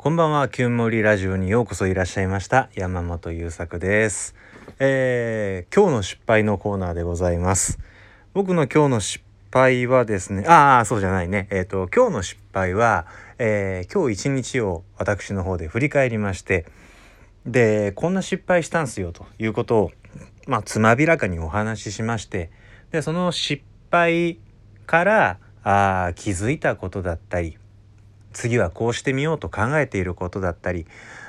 こんばんは、キュンモリラジオにようこそいらっしゃいました。山本優作です、えー、今日の失敗のコーナーでございます。僕の今日の失敗はですねああそうじゃないね。えっ、と今日の失敗は、えー今日一日を私の方で振り返りましてでこんな失敗したんすよということをまあつまびらかにお話ししましてでその失敗からあー気づいたことだったり次はこうしてみようと考えていることだったり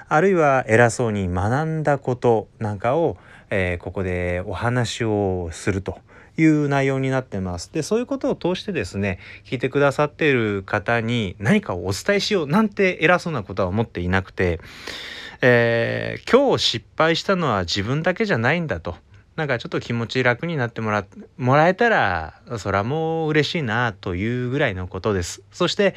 あるいは偉そうに学んだことなんかを、えーここでお話をするという内容になってます。でそういうことを通してですね聞いてくださっている方に何かをお伝えしようなんて偉そうなことは思っていなくて、えー今日失敗したのは自分だけじゃないんだと。なんかちょっと気持ち楽になってもらもらえたらそらもう嬉しいなというぐらいのことです。そして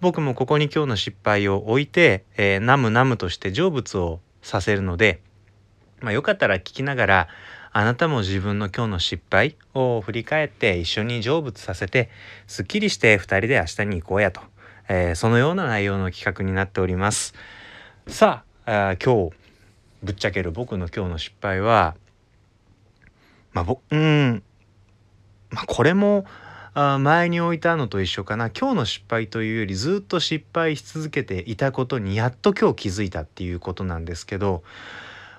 僕もここに今日の失敗を置いて、えー、ナムナムとして成仏をさせるので、まあ、よかったら聞きながらあなたも自分の今日の失敗を振り返って一緒に成仏させてすっきりして2人で明日に行こうやと、えーそのような内容の企画になっております。さああ今日ぶっちゃける僕の今日の失敗はまあぼうんまあこれもあ前に置いたのと一緒かな今日の失敗というよりずっと失敗し続けていたことにやっと今日気づいたっていうことなんですけど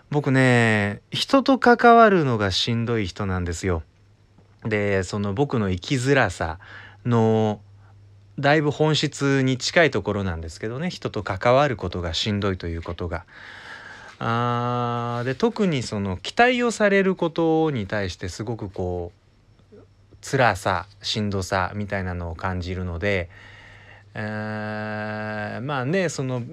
僕ね人と関わるのがしんどい人なんですよ。でその僕の生きづらさのだいぶ本質に近いところなんですけどね人と関わることがしんどいということが。あで特にその期待をされることに対してすごくこう辛さしんどさみたいなのを感じるので、えーまあねその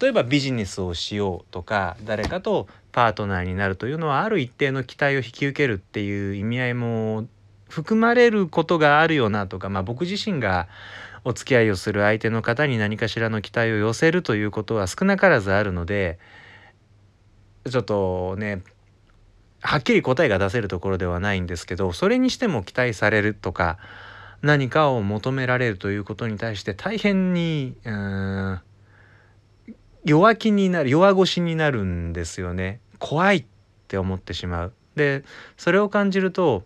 例えばビジネスをしようとか誰かとパートナーになるというのはある一定の期待を引き受けるっていう意味合いも含まれることがあるよなとか、まあ、僕自身がお付き合いをする相手の方に何かしらの期待を寄せるということは少なからずあるのでちょっとねはっきり答えが出せるところではないんですけどそれにしても期待されるとか何かを求められるということに対して大変にうん弱気になる弱腰になるんですよね怖いって思ってしまう。でそれを感じると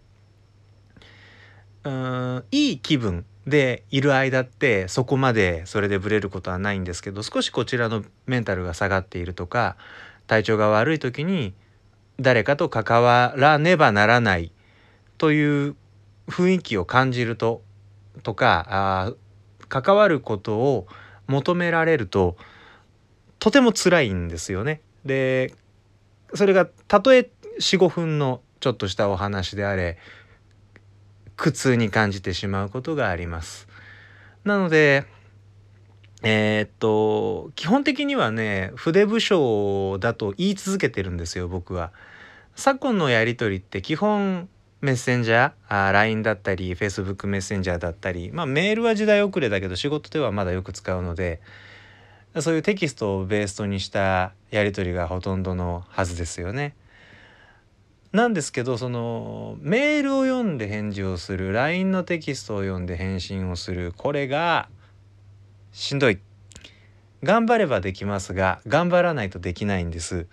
うんいい気分でいる間ってそこまでそれでブレることはないんですけど少しこちらのメンタルが下がっているとか体調が悪い時に誰かと関わらねばならないという雰囲気を感じるととかあ関わることを求められるととても辛いんですよね。でそれがたとえ45分のちょっとしたお話であれ苦痛に感じてしまうことがあります。なのでえーっと基本的にはね筆武将だと言い続けてるんですよ僕は。昨今のやり取りって基本メッセンジャーあー LINE だったり Facebook メッセンジャーだったりまあメールは時代遅れだけど仕事ではまだよく使うのでそういうテキストをベースとにしたやり取りがほとんどのはずですよね。なんですけどそのメールを読んで返事をする LINE のテキストを読んで返信をするこれがしんどい。頑張ればできますが頑張らないとできないんです。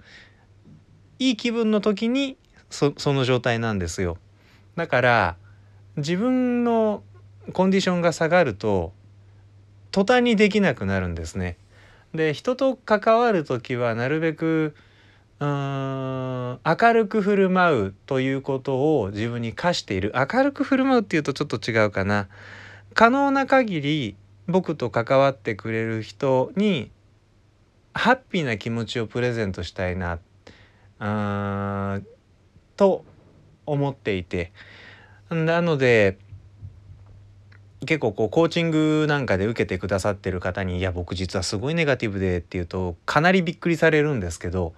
いい気分の時にそその状態なんですよ。だから自分のコンディションが下がると途端にできなくなるんですね。で人と関わる時はなるべくうーん明るく振る舞うということを自分に課している。明るく振る舞うっていうとちょっと違うかな。可能な限り僕と関わってくれる人にハッピーな気持ちをプレゼントしたいなあーと思っていてなので結構こうコーチングなんかで受けてくださってる方に「いや僕実はすごいネガティブで」っていうとかなりびっくりされるんですけど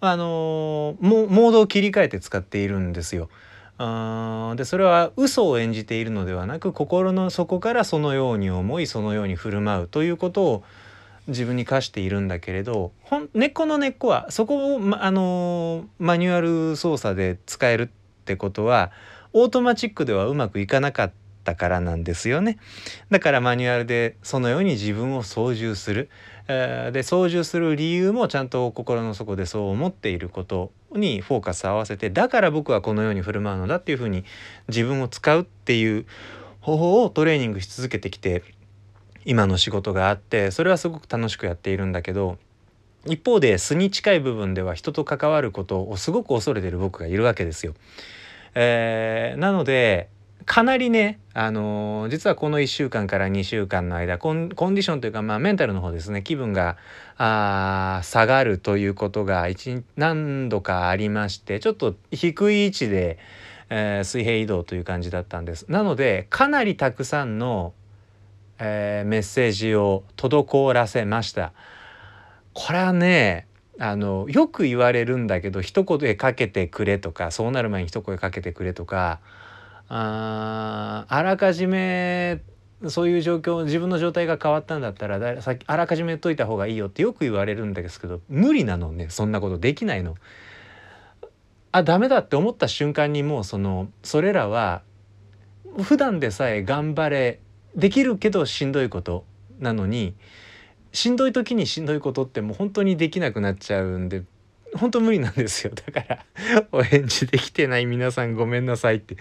あのーモードを切り替えて使っているんですよ。あでそれは嘘を演じているのではなく心の底からそのように思いそのように振る舞うということを自分に課しているんだけれどほん根っこの根っこはそこを、まあのマニュアル操作で使えるってことはオートマチックではうまくいかなかった。ったからなんですよね。だからマニュアルでそのように自分を操縦する。えー、で操縦する理由もちゃんと心の底でそう思っていることにフォーカスを合わせてだから僕はこのように振る舞うのだっていうふうに自分を使うっていう方法をトレーニングし続けてきて今の仕事があってそれはすごく楽しくやっているんだけど一方で素に近い部分では人と関わることをすごく恐れてる僕がいるわけですよ。えー、なのでかなりね、あのー、実はこの1週間から2週間の間コンディションというか、まあ、メンタルの方ですね気分があ下がるということが一何度かありましてちょっと低い位置で、えー、水平移動という感じだったんです。なのでかなりたくさんの、えー、メッセージを滞らせました。これはねあのよく言われるんだけど一言でかけてくれとかそうなる前に一声かけてくれとかああらかじめそういう状況自分の状態が変わったんだったらあらかじめといた方がいいよってよく言われるんですけど無理なのねそんなことできないの。あダメだって思った瞬間にもうそのそれらは普段でさえ頑張れできるけどしんどいことなのにしんどい時にしんどいことってもう本当にできなくなっちゃうんで本当無理なんですよ。だから お返事できてない皆さんごめんなさいって。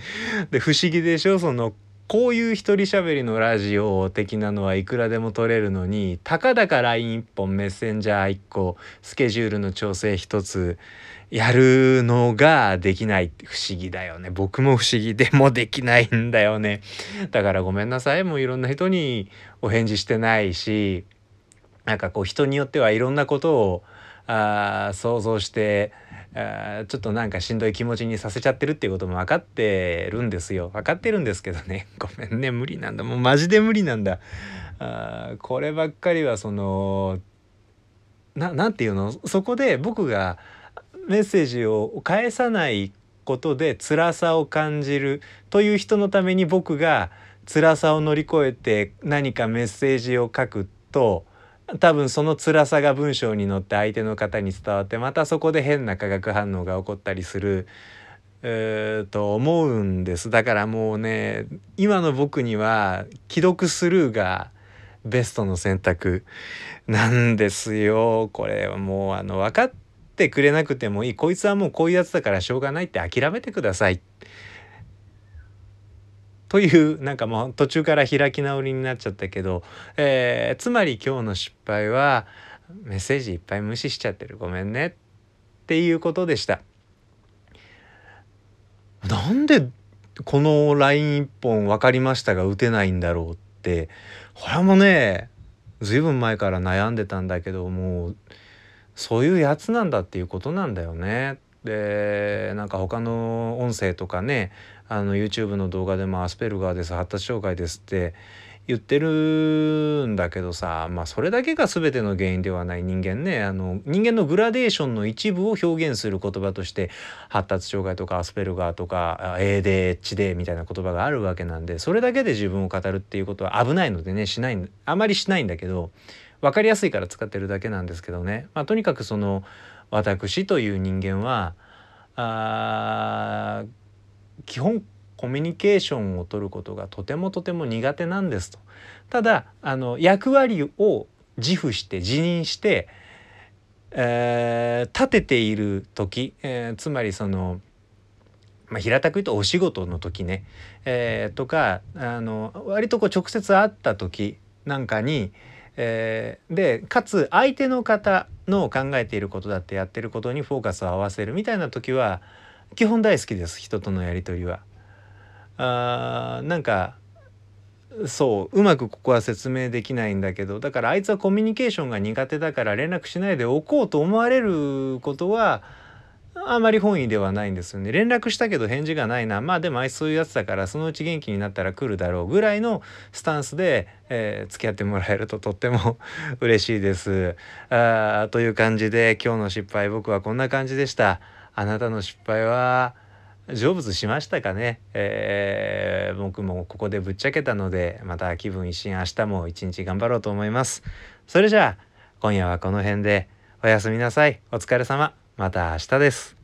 で不思議でしょ？そのこういう一人喋りのラジオ的なのはいくらでも取れるのにたかだか LINE1 本メッセンジャー1個スケジュールの調整1つやるのができない。って不思議だよね。僕も不思議でもできないんだよね。だからごめんなさい。もういろんな人にお返事してないしなんかこう人によってはいろんなことをあ想像してあちょっとなんかしんどい気持ちにさせちゃってるっていうことも分かってるんですよ。分かってるんですけどね。ごめんね無理なんだ。もうマジで無理なんだ。あこればっかりはそのななんていうの？そこで僕がメッセージを返さないことで辛さを感じるという人のために僕が辛さを乗り越えて何かメッセージを書くと多分その辛さが文章に乗って相手の方に伝わってまたそこで変な化学反応が起こったりする、えー、と思うんです。だからもうね今の僕には既読スルーがベストの選択なんですよ。これはもうあの分かってくれなくてもいい。こいつはもうこういうやつだからしょうがないって諦めてください。というなんかもう途中から開き直りになっちゃったけど、えー、つまり今日の失敗はメッセージいっぱい無視しちゃってるごめんねっていうことでした。なんでこの LINE 一本分かりましたが打てないんだろうってこれもね随分前から悩んでたんだけどもうそういうやつなんだっていうことなんだよね。でなんか他の音声とかねあの YouTube の動画でもアスペルガーです発達障害ですって言ってるんだけどさまあそれだけが全ての原因ではない人間ねあの人間のグラデーションの一部を表現する言葉として発達障害とかアスペルガーとか ADHD みたいな言葉があるわけなんでそれだけで自分を語るっていうことは危ないのでねしないあまりしないんだけど分かりやすいから使ってるだけなんですけどね、まあ、とにかくその私という人間はあ基本コミュニケーションを取ることがとてもとても苦手なんですと。ただあの役割を自負して辞任して、えー、立てている時、えー、つまりその、まあ、平たく言うとお仕事の時ね、えー、とかあの割とこう直接会った時なんかに、え、でかつ相手の方の考えていることだってやってることにフォーカスを合わせるみたいな時は基本大好きです人とのやり取りは。あなんかそううまくここは説明できないんだけどだからあいつはコミュニケーションが苦手だから連絡しないでおこうと思われることはあまり本意ではないんですよね。連絡したけど返事がないな。まあでもあいつそういうやつだからそのうち元気になったら来るだろうぐらいのスタンスで、えー、付き合ってもらえると とっても 嬉しいです。あという感じで今日の失敗僕はこんな感じでした。あなたの失敗は成仏しましたかね、えー、僕もここでぶっちゃけたのでまた気分一新明日も一日頑張ろうと思います。それじゃあ今夜はこの辺でおやすみなさい。お疲れ様。また明日です。